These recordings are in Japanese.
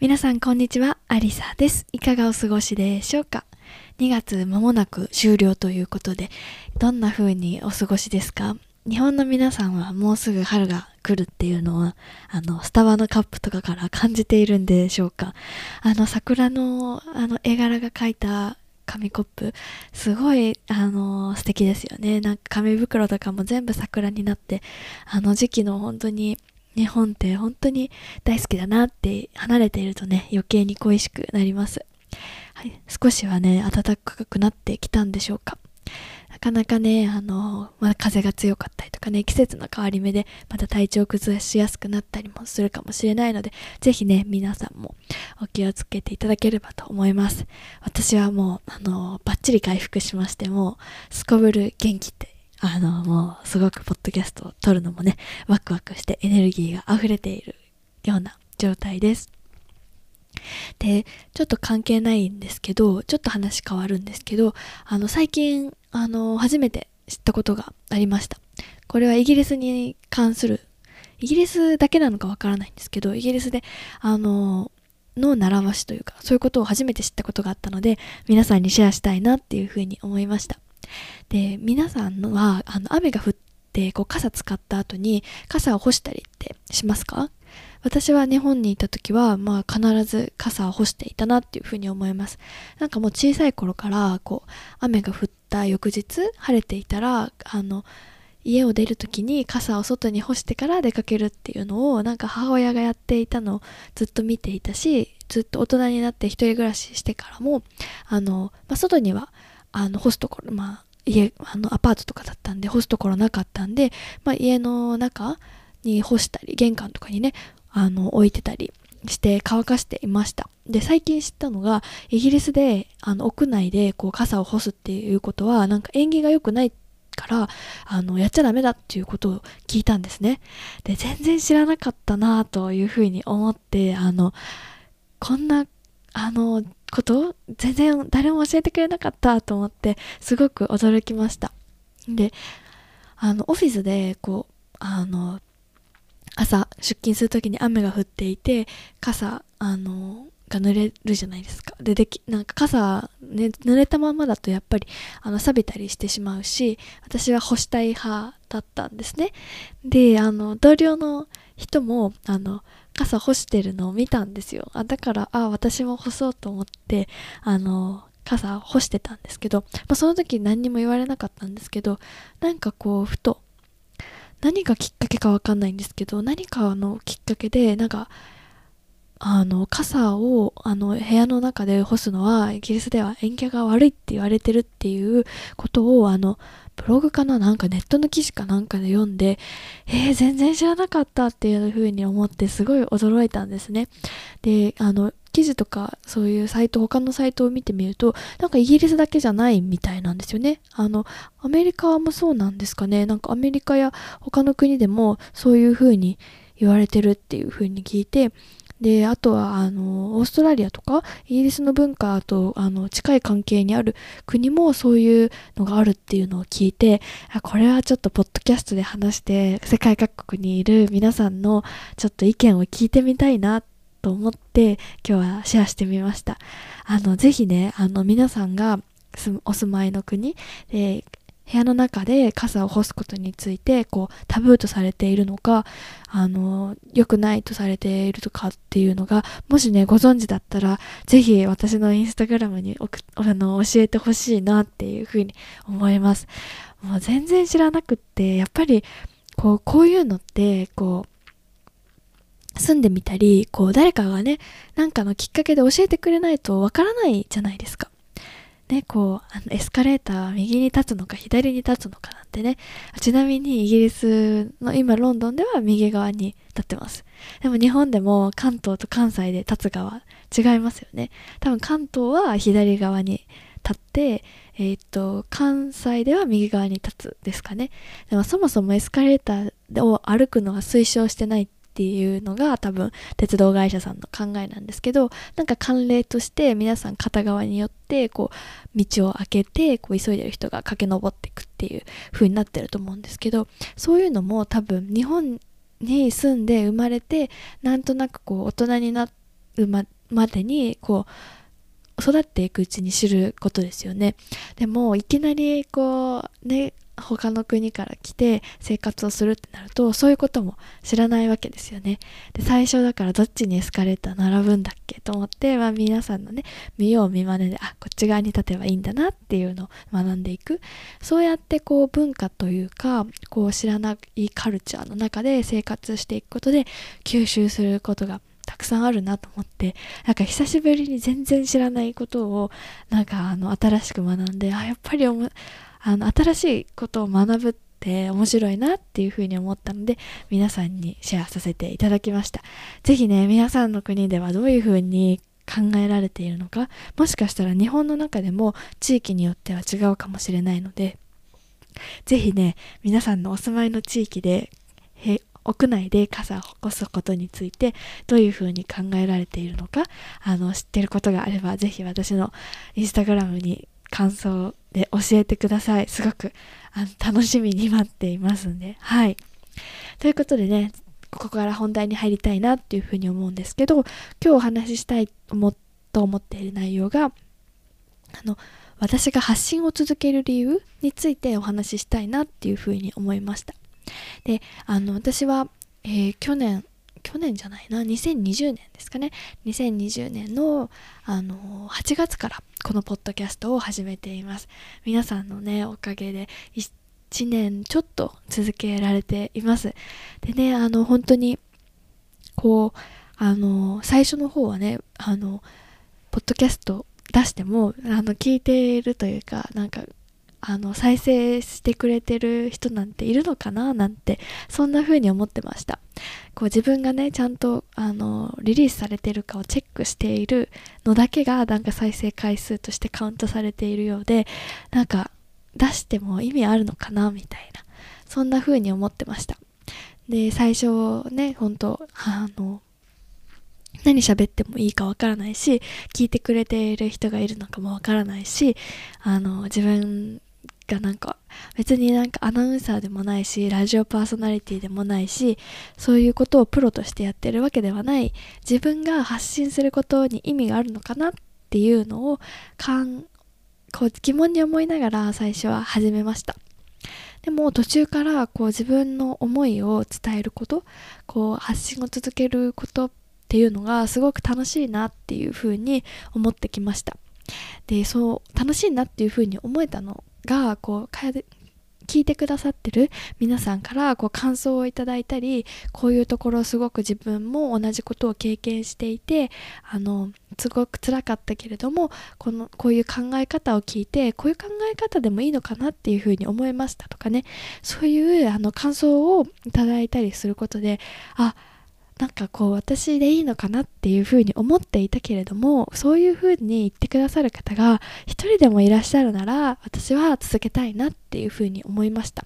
皆さんこんにちは。アリサです。いかがお過ごしでしょうか？2月間もなく終了ということでどんな風にお過ごしですか？日本の皆さんはもうすぐ春が来るっていうのはあのスタバのカップとかから感じているんでしょうか？あの桜のあの絵柄が描いた紙コップすごいあの素敵ですよね。なんか紙袋とかも全部桜になってあの時期の本当に日本って本当に大好きだなって離れているとね余計に恋しくなります、はい、少しはね暖かくなってきたんでしょうかなかなかね、あの、まあ、風が強かったりとかね、季節の変わり目でまた体調崩しやすくなったりもするかもしれないので、ぜひね、皆さんもお気をつけていただければと思います。私はもう、あの、バッチリ回復しまして、もう、すこぶる元気ってあの、もうすごくポッドキャストを撮るのもね、ワクワクしてエネルギーが溢れているような状態です。で、ちょっと関係ないんですけど、ちょっと話変わるんですけど、あの、最近、あの、初めて知ったことがありました。これはイギリスに関する、イギリスだけなのかわからないんですけど、イギリスで、あの、の習わしというか、そういうことを初めて知ったことがあったので、皆さんにシェアしたいなっていうふうに思いました。で皆さんはあの雨が降ってこう傘使った後に傘を干したりってしますか？私は日本にいた時は、まあ、必ず傘を干していたなっていうふうに思います。なんかもう小さい頃からこう雨が降った翌日晴れていたらあの家を出る時に傘を外に干してから出かけるっていうのをなんか母親がやっていたのをずっと見ていたしずっと大人になって一人暮らししてからもあの、まあ、外にはあの干すところまあ家あのアパートとかだったんで干すところなかったんで、まあ、家の中に干したり玄関とかにねあの置いてたりして乾かしていました。で最近知ったのがイギリスであの屋内でこう傘を干すっていうことはなんか縁起が良くないからあのやっちゃダメだっていうことを聞いたんですね。で全然知らなかったなというふうに思ってあのこんなあのこと？全然誰も教えてくれなかったと思ってすごく驚きました。であのオフィスでこうあの朝出勤する時に雨が降っていて傘あのが濡れるじゃないですか。でできなんか傘、ね、濡れたままだとやっぱりあの錆びたりしてしまうし私は干したい派だったんですね。であの同僚の人もあの傘干してるのを見たんですよ。あだからあ私も干そうと思ってあの傘干してたんですけど、まあ、その時何にも言われなかったんですけどなんかこうふと何がきっかけかわかんないんですけど何かのきっかけでなんかあの傘をあの部屋の中で干すのはイギリスでは縁起が悪いって言われてるっていうことをあのブログかななんかネットの記事かなんかで読んで、えー、全然知らなかったっていうふうに思ってすごい驚いたんですね。で、あの、記事とかそういうサイト、他のサイトを見てみると、なんかイギリスだけじゃないみたいなんですよね。あの、アメリカもそうなんですかね。なんかアメリカや他の国でもそういうふうに言われてるっていうふうに聞いて、で、あとは、あの、オーストラリアとか、イギリスの文化と、あの、近い関係にある国もそういうのがあるっていうのを聞いて、あこれはちょっとポッドキャストで話して、世界各国にいる皆さんのちょっと意見を聞いてみたいなと思って、今日はシェアしてみました。あの、ぜひね、あの、皆さんがお住まいの国で、部屋の中で傘を干すことについてこうタブーとされているのかあの良くないとされているとかっていうのがもしねご存知だったらぜひ私のインスタグラムにあの教えてほしいなっていうふうに思います。もう全然知らなくってやっぱりこうこういうのってこう住んでみたりこう誰かがね何かのきっかけで教えてくれないとわからないじゃないですか。ね、こう、あのエスカレーターは右に立つのか左に立つのかなんてね、ちなみにイギリスの今ロンドンでは右側に立ってます。でも日本でも関東と関西で立つ側違いますよね。多分関東は左側に立って、えっ、と、関西では右側に立つですかね。でもそもそもエスカレーターを歩くのは推奨してないってていうのが多分鉄道会社さんの考えなんですけどなんか慣例として皆さん片側によってこう道を開けてこう急いでる人が駆け上っていくっていう風になってると思うんですけどそういうのも多分日本に住んで生まれてなんとなくこう大人になるままでにこう育っていくうちに知ることですよね。でもいきなりこうね他の国から来て生活をするってなるとそういうことも知らないわけですよね。で最初だからどっちにエスカレーター並ぶんだっけと思って、まあ、皆さんのね見よう見まねであこっち側に立てばいいんだなっていうのを学んでいく。そうやってこう文化というかこう知らないカルチャーの中で生活していくことで吸収することがたくさんあるなと思ってなんか久しぶりに全然知らないことをなんかあの新しく学んであやっぱりおもあの新しいことを学ぶって面白いなっていうふうに思ったので皆さんにシェアさせていただきました。是非ね皆さんの国ではどういうふうに考えられているのかもしかしたら日本の中でも地域によっては違うかもしれないので是非ね皆さんのお住まいの地域で屋内で傘を起こすことについてどういうふうに考えられているのかあの知ってることがあれば是非私のインスタグラムに感想で教えてください。すごくあの楽しみに待っていますんで。はい。ということでね、ここから本題に入りたいなっていうふうに思うんですけど、今日お話ししたいと思っている内容が、あの、私が発信を続ける理由についてお話ししたいなっていうふうに思いました。で、あの、私は、えー、去年、去年じゃないな、2020年ですかね。2020年の、あの、8月からこのポッドキャストを始めています。皆さんのね、おかげで1年ちょっと続けられています。でね、あの、本当に、こう、あの、最初の方はね、あの、ポッドキャスト出しても、あの、聞いているというか、なんか、あの再生してくれてる人なんているのかななんてそんな風に思ってました。こう自分がねちゃんとあのリリースされてるかをチェックしているのだけがなんか再生回数としてカウントされているようでなんか出しても意味あるのかなみたいなそんな風に思ってました。で最初ね本当あの何喋ってもいいかわからないし聞いてくれている人がいるのかもわからないしあの自分がなんか別になんかアナウンサーでもないしラジオパーソナリティでもないしそういうことをプロとしてやってるわけではない。自分が発信することに意味があるのかなっていうのをかんこう疑問に思いながら最初は始めました。でも途中からこう自分の思いを伝えることこう発信を続けることっていうのがすごく楽しいなっていうふうに思ってきました。でそう楽しいなっていうふうに思えたのがこう聞いてくださってる皆さんからこう感想をいただいたりこういうところすごく自分も同じことを経験していてあのすごく辛かったけれどもこのこういう考え方を聞いてこういう考え方でもいいのかなっていうふうに思いましたとかね。そういうあの感想をいただいたりすることであなんかこう私でいいのかなっていうふうに思っていたけれどもそういうふうに言ってくださる方が一人でもいらっしゃるなら私は続けたいなっていうふうに思いました。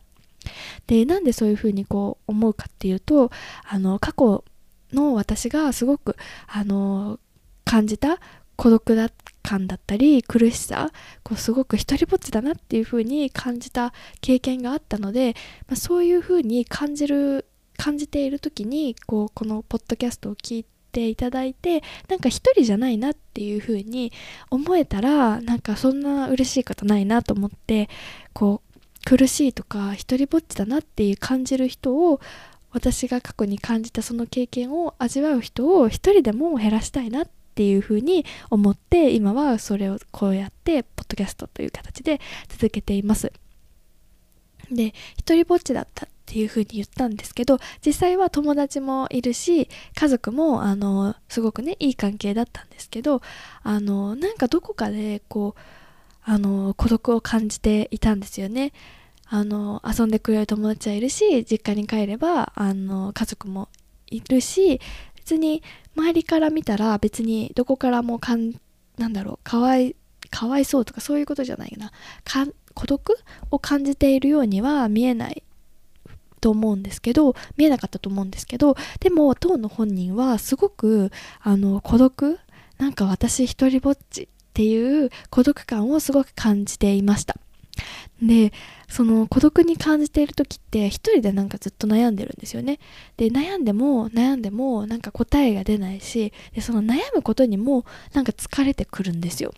でなんでそういうふうにこう思うかっていうとあの過去の私がすごくあの感じた孤独だ感だったり苦しさこうすごく一人ぼっちだなっていうふうに感じた経験があったので、まあ、そういうふうに感じる感じている時にこうこのポッドキャストを聞いていただいてなんか一人じゃないなっていう風に思えたらなんかそんな嬉しいことないなと思ってこう苦しいとか一人ぼっちだなっていう感じる人を私が過去に感じたその経験を味わう人を一人でも減らしたいなっていうふうに思って今はそれをこうやってポッドキャストという形で続けています。で一人ぼっちだったっていう風に言ったんですけど実際は友達もいるし家族もあのすごくねいい関係だったんですけどあのなんかどこかでこうあの孤独を感じていたんですよね。あの遊んでくれる友達はいるし実家に帰ればあの家族もいるし別に周りから見たら別にどこからもかんなんだろうかわいかわいそうとかそういうことじゃないな。か孤独を感じているようには見えないと思うんですけど見えなかったと思うんですけどでも当の本人はすごくあの孤独なんか私一人ぼっちっていう孤独感をすごく感じていました。でその孤独に感じている時って一人でなんかずっと悩んでるんですよね。で悩んでも悩んでもなんか答えが出ないしでその悩むことにもなんか疲れてくるんですよ。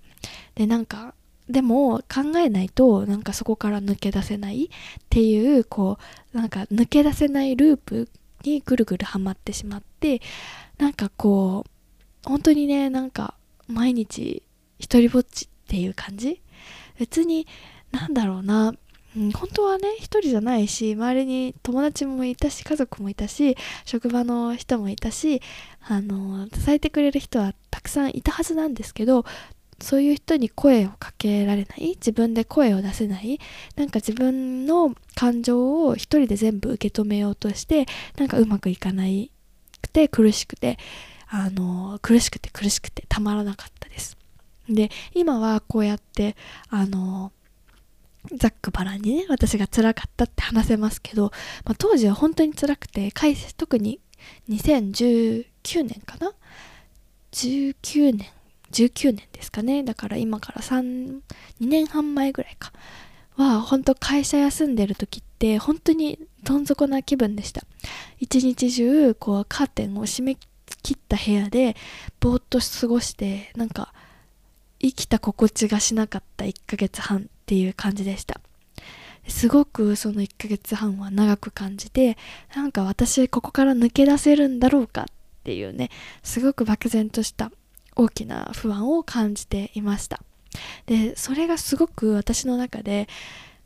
でなんかでも考えないとなんかそこから抜け出せないっていうこうなんか抜け出せないループにぐるぐるはまってしまってなんかこう本当にねなんか毎日一人ぼっちっていう感じ？別になんだろうな、うん、本当はね一人じゃないし周りに友達もいたし家族もいたし職場の人もいたしあの支えてくれる人はたくさんいたはずなんですけどそういう人に声をかけられない？自分で声を出せない？なんか自分の感情を一人で全部受け止めようとしてなんかうまくいかないくて苦しくてあの苦しくて苦しくてたまらなかったです。で今はこうやってあのざっくばらんにね私が辛かったって話せますけど、まあ、当時は本当に辛くて特に2019年かな？19年19年ですかね。だから今から3 2年半前ぐらいか。は本当会社休んでる時って本当にどん底な気分でした。一日中こうカーテンを閉め切った部屋でぼーっと過ごしてなんか生きた心地がしなかった1ヶ月半っていう感じでした。すごくその1ヶ月半は長く感じてなんか私ここから抜け出せるんだろうかっていうねすごく漠然とした大きな不安を感じていました。でそれがすごく私の中で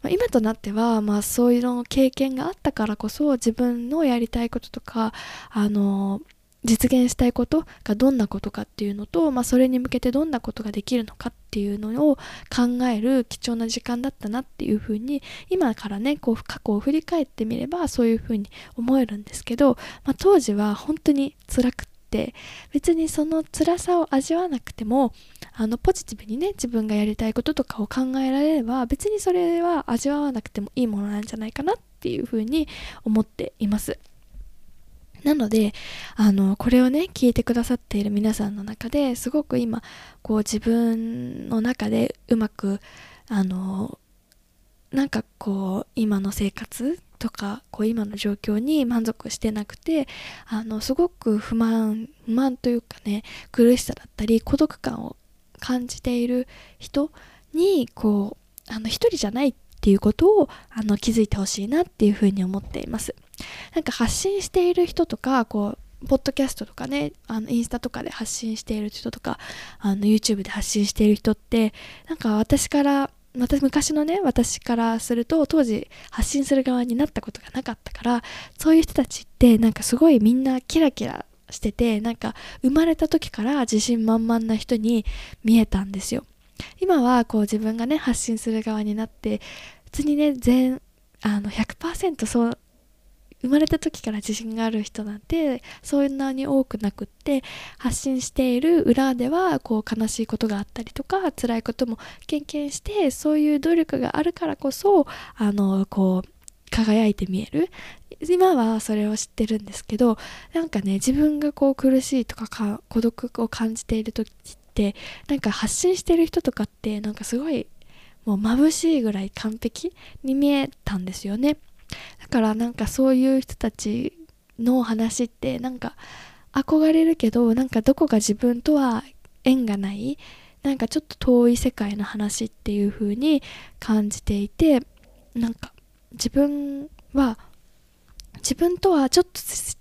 今となっては、まあ、そういうの経験があったからこそ自分のやりたいこととかあの実現したいことがどんなことかっていうのと、まあ、それに向けてどんなことができるのかっていうのを考える貴重な時間だったなっていうふうに今からねこう過去を振り返ってみればそういうふうに思えるんですけど、まあ、当時は本当に辛くって別にその辛さを味わわなくてもあのポジティブにね自分がやりたいこととかを考えられれば別にそれは味わわなくてもいいものなんじゃないかなっていうふうに思っています。なのであのこれをね聞いてくださっている皆さんの中ですごく今こう自分の中でうまくあのなんかこう今の生活とかこう今の状況に満足してなくてあのすごく不満不満というかね苦しさだったり孤独感を感じている人にこうあの一人じゃないっていうことをあの気づいてほしいなっていうふうに思っています。なんか発信している人とかこうポッドキャストとかねあのインスタとかで発信している人とかあの YouTube で発信している人ってなんか私から私昔のね私からすると当時発信する側になったことがなかったからそういう人たちってなんかすごいみんなキラキラしててなんか生まれた時から自信満々な人に見えたんですよ。今はこう自分がね発信する側になって普通にね全あの100%そう生まれた時から自信がある人なんてそんなに多くなくって発信している裏ではこう悲しいことがあったりとか辛いことも経験してそういう努力があるからこそあのこう輝いて見える。今はそれを知ってるんですけどなんかね自分がこう苦しいとか孤独を感じている時ってなんか発信してる人とかってなんかすごいもう眩しいぐらい完璧に見えたんですよね。だからなんかそういう人たちの話ってなんか憧れるけどなんかどこか自分とは縁がないなんかちょっと遠い世界の話っていう風に感じていてなんか自分は自分とはちょっと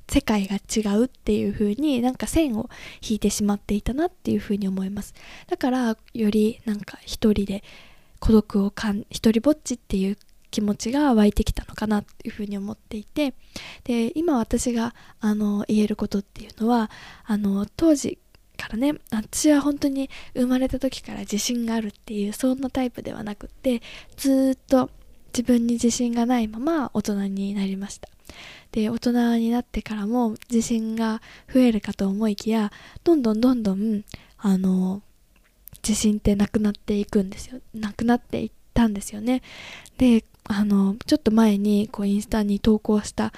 世界が違うっていう風になんか線を引いてしまっていたなっていう風に思います。だからよりなんか一人で孤独をかん一人ぼっちっていう気持ちが湧いてきたのかなっていうふうに思っていてで今私があの言えることっていうのはあの当時からね私は本当に生まれた時から自信があるっていうそんなタイプではなくってずっと自分に自信がないまま大人になりました。で大人になってからも自信が増えるかと思いきやどんどんどんどんあの自信ってなくなっていくんですよ。なくなっていったんですよね。であのちょっと前にこうインスタに投稿した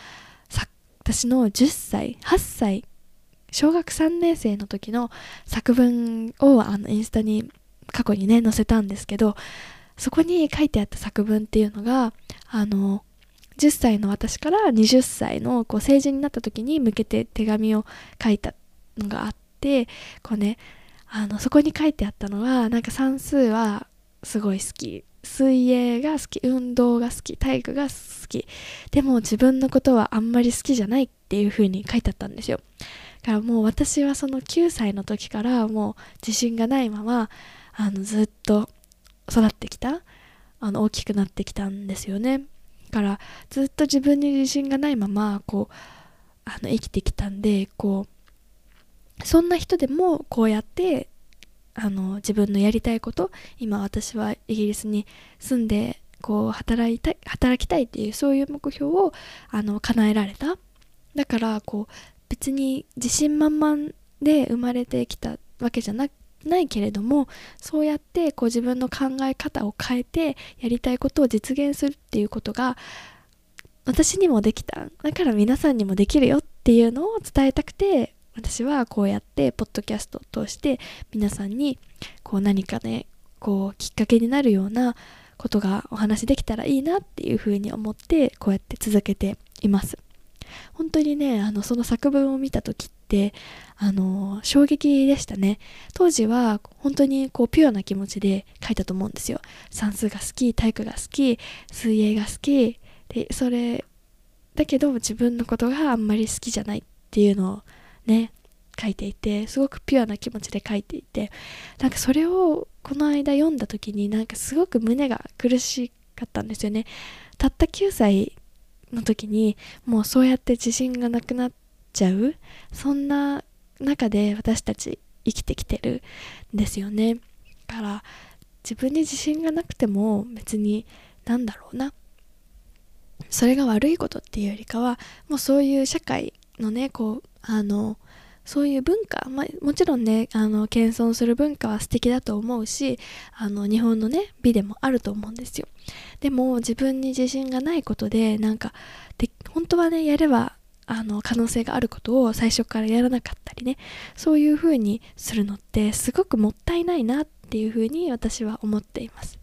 私の10歳8歳小学3年生の時の作文をあのインスタに過去にね載せたんですけどそこに書いてあった作文っていうのがあの10歳の私から20歳のこう成人になった時に向けて手紙を書いたのがあってこうねあのそこに書いてあったのはなんか算数はすごい好き。水泳が好き運動が好き体育が好き。でも自分のことはあんまり好きじゃないっていう風に書いてあったんですよ。だからもう私はその9歳の時からもう自信がないままあのずっと育ってきたあの大きくなってきたんですよね。だからずっと自分に自信がないままこうあの生きてきたんでこうそんな人でもこうやってあの自分のやりたいこと今私はイギリスに住んでこう働いたい働きたいっていうそういう目標をあの叶えられた。だからこう別に自信満々で生まれてきたわけじゃなないけれどもそうやってこう自分の考え方を変えてやりたいことを実現するっていうことが私にもできた。だから皆さんにもできるよっていうのを伝えたくて私はこうやってポッドキャストを通して皆さんにこう何かねこうきっかけになるようなことがお話できたらいいなっていうふうに思ってこうやって続けています。本当にねあのその作文を見た時ってあの衝撃でしたね。当時は本当にこうピュアな気持ちで書いたと思うんですよ。算数が好き体育が好き水泳が好き。でそれだけど自分のことがあんまり好きじゃないっていうのをね書いていてすごくピュアな気持ちで書いていてなんかそれをこの間読んだ時になんかすごく胸が苦しかったんですよね。たった9歳の時にもうそうやって自信がなくなっちゃうそんな中で私たち生きてきてるんですよね。だから自分に自信がなくても別になんだろうな。それが悪いことっていうよりかはもうそういう社会のねこうあのそういう文化、まあ、もちろんねあの謙遜する文化は素敵だと思うしあの日本のね美でもあると思うんですよ。でも自分に自信がないことでなんかで本当はねやればあの可能性があることを最初からやらなかったりねそういう風にするのってすごくもったいないなっていう風に私は思っています。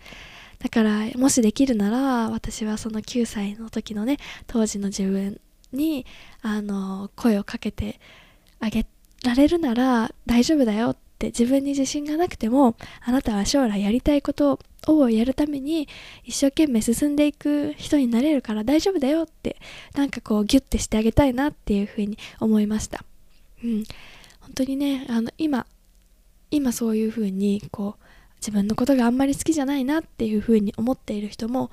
だからもしできるなら私はその9歳の時のね当時の自分にあの声をかけてあげられるなら大丈夫だよって自分に自信がなくてもあなたは将来やりたいことをやるために一生懸命進んでいく人になれるから大丈夫だよってなんかこうギュッてしてあげたいなっていうふうに思いました。うん。本当にねあの今今そういうふうにこう自分のことがあんまり好きじゃないなっていうふうに思っている人も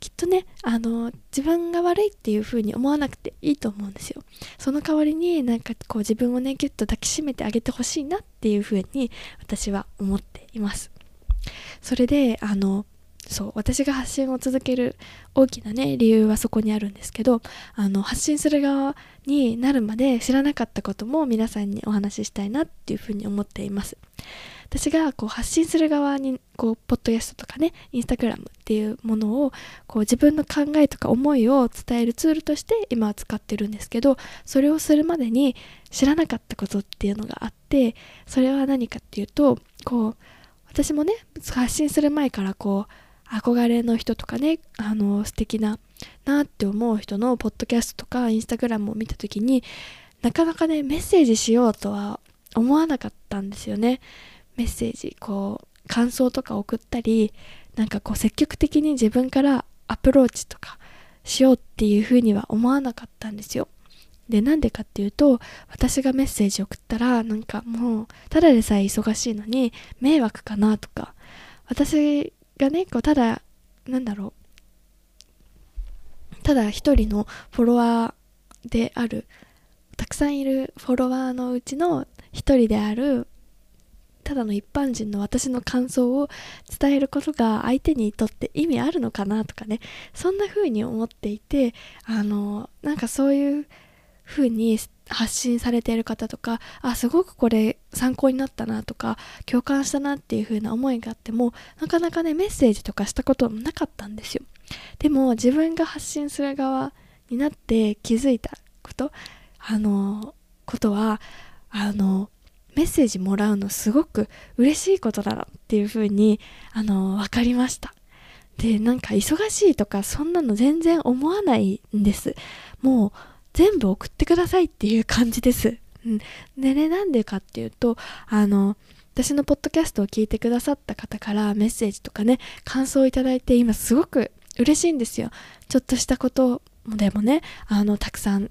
きっとねあの自分が悪いっていう風に思わなくていいと思うんですよ。その代わりになんかこう自分をねギュッと抱きしめてあげてほしいなっていう風に私は思っています。それであのそう私が発信を続ける大きなね理由はそこにあるんですけどあの発信する側になるまで知らなかったことも皆さんにお話ししたいなっていうふうに思っています。私がこう発信する側にこうポッドキャストとかねインスタグラムっていうものをこう自分の考えとか思いを伝えるツールとして今は使ってるんですけどそれをするまでに知らなかったことっていうのがあってそれは何かっていうとこう私もね発信する前からこう憧れの人とかねあの素敵ななって思う人のポッドキャストとかインスタグラムを見た時になかなかねメッセージしようとは思わなかったんですよね。メッセージこう感想とか送ったりなんかこう積極的に自分からアプローチとかしようっていうふうには思わなかったんですよ。でなんでかっていうと私がメッセージ送ったらなんかもうただでさえ忙しいのに迷惑かなとか私がねこうただなんだろうただ一人のフォロワーであるたくさんいるフォロワーのうちの一人であるただの一般人の私の感想を伝えることが相手にとって意味あるのかなとかね。そんな風に思っていてあのなんかそういう風に発信されている方とかあすごくこれ参考になったなとか共感したなっていう風な思いがあってもなかなかねメッセージとかしたこともなかったんですよ。でも自分が発信する側になって気づいたことあのことはあのメッセージもらうのすごく嬉しいことだなっていう風にあの分かりましたでなんか忙しいとかそんなの全然思わないんですもう全部送ってくださいっていう感じです。うん、でね、なんでかっていうと、あの、私のポッドキャストを聞いてくださった方からメッセージとかね、感想をいただいて今すごく嬉しいんですよ。ちょっとしたことでもね、あの、たくさん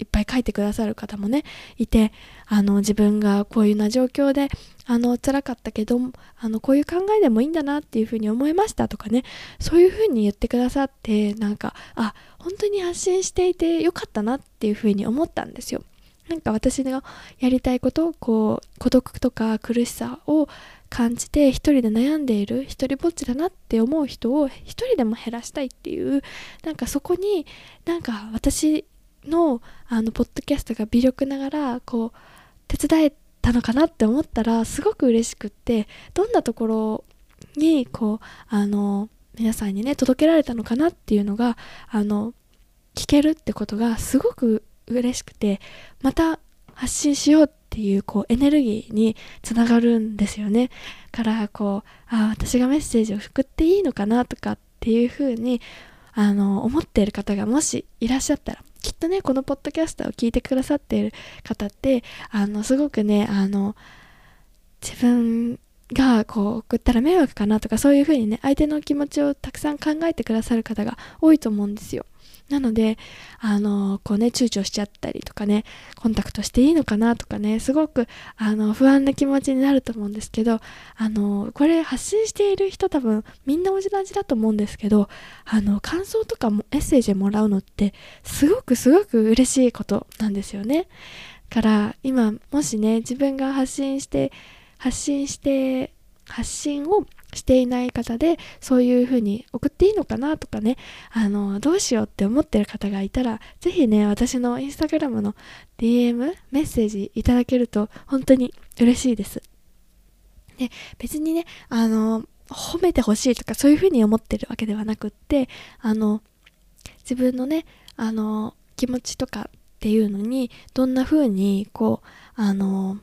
いっぱい書いてくださる方もねいてあの自分がこういうような状況であの辛かったけどあのこういう考えでもいいんだなっていうふうに思いましたとかねそういうふうに言ってくださってなんかあ本当に発信していてよかったなっていうふうに思ったんですよ。なんか私がやりたいことこう孤独とか苦しさを感じて一人で悩んでいる一人ぼっちだなって思う人を一人でも減らしたいっていうなんかそこになんか私のあのポッドキャストが微力ながらこう手伝えたのかなって思ったらすごく嬉しくってどんなところにこうあの皆さんにね届けられたのかなっていうのがあの聞けるってことがすごく嬉しくてまた発信しようっていうこうエネルギーにつながるんですよね。からこうあ私がメッセージを送っていいのかなとかっていうふうにあの思っている方がもしいらっしゃったらきっとねこのポッドキャスターを聞いてくださっている方ってあのすごくねあの自分がこう送ったら迷惑かなとかそういうふうにね相手の気持ちをたくさん考えてくださる方が多いと思うんですよ。なので、あの、こうね、躊躇しちゃったりとかね、コンタクトしていいのかなとかね、すごく、あの、不安な気持ちになると思うんですけど、あの、これ発信している人多分、みんな同じだと思うんですけど、あの、感想とかもメッセージもらうのって、すごくすごく嬉しいことなんですよね。から、今、もしね、自分が発信して、発信して、発信をしていない方でそういう風に送っていいのかなとかね。あのどうしようって思ってる方がいたら是非ね私のインスタグラムの DM メッセージいただけると本当に嬉しいです。で別にねあの褒めてほしいとかそういう風に思ってるわけではなくってあの自分のねあの気持ちとかっていうのにどんな風にこうあの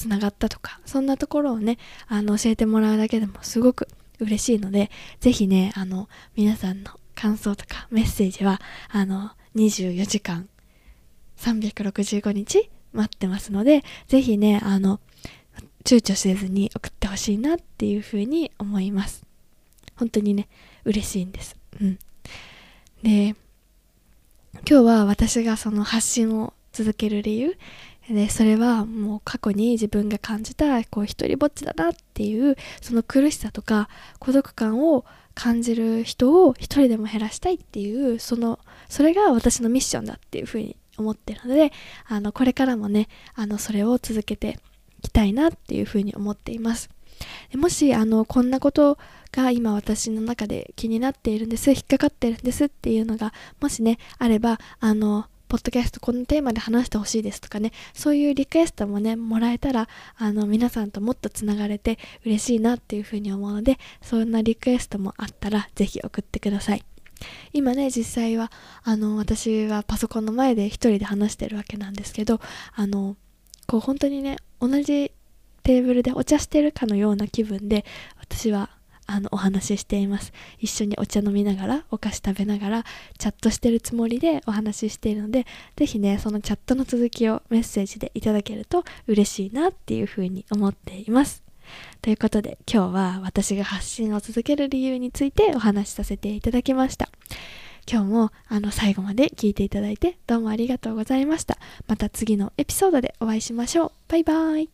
つながったとかそんなところをねあの教えてもらうだけでもすごく嬉しいので是非ねあの皆さんの感想とかメッセージはあの24時間365日待ってますので是非ねあの躊躇せずに送ってほしいなっていうふうに思います。本当にね嬉しいんです。うん。で今日は私がその発信を続ける理由でそれはもう過去に自分が感じたこう一人ぼっちだなっていうその苦しさとか孤独感を感じる人を一人でも減らしたいっていうそのそれが私のミッションだっていうふうに思ってるのであのこれからもねあのそれを続けていきたいなっていうふうに思っています。もしあのこんなことが今私の中で気になっているんです引っかかってるんですっていうのがもしねあればあのポッドキャストこのテーマで話してほしいですとかねそういうリクエストもねもらえたらあの皆さんともっとつながれて嬉しいなっていうふうに思うのでそんなリクエストもあったら是非送ってください。今ね実際はあの私はパソコンの前で一人で話してるわけなんですけどあのこう本当にね同じテーブルでお茶してるかのような気分で私はあのお話ししています。一緒にお茶飲みながらお菓子食べながらチャットしてるつもりでお話ししているので是非ねそのチャットの続きをメッセージでいただけると嬉しいなっていうふうに思っています。ということで今日は私が発信を続ける理由についてお話しさせていただきました。今日もあの最後まで聞いていただいてどうもありがとうございました。また次のエピソードでお会いしましょう。バイバーイ。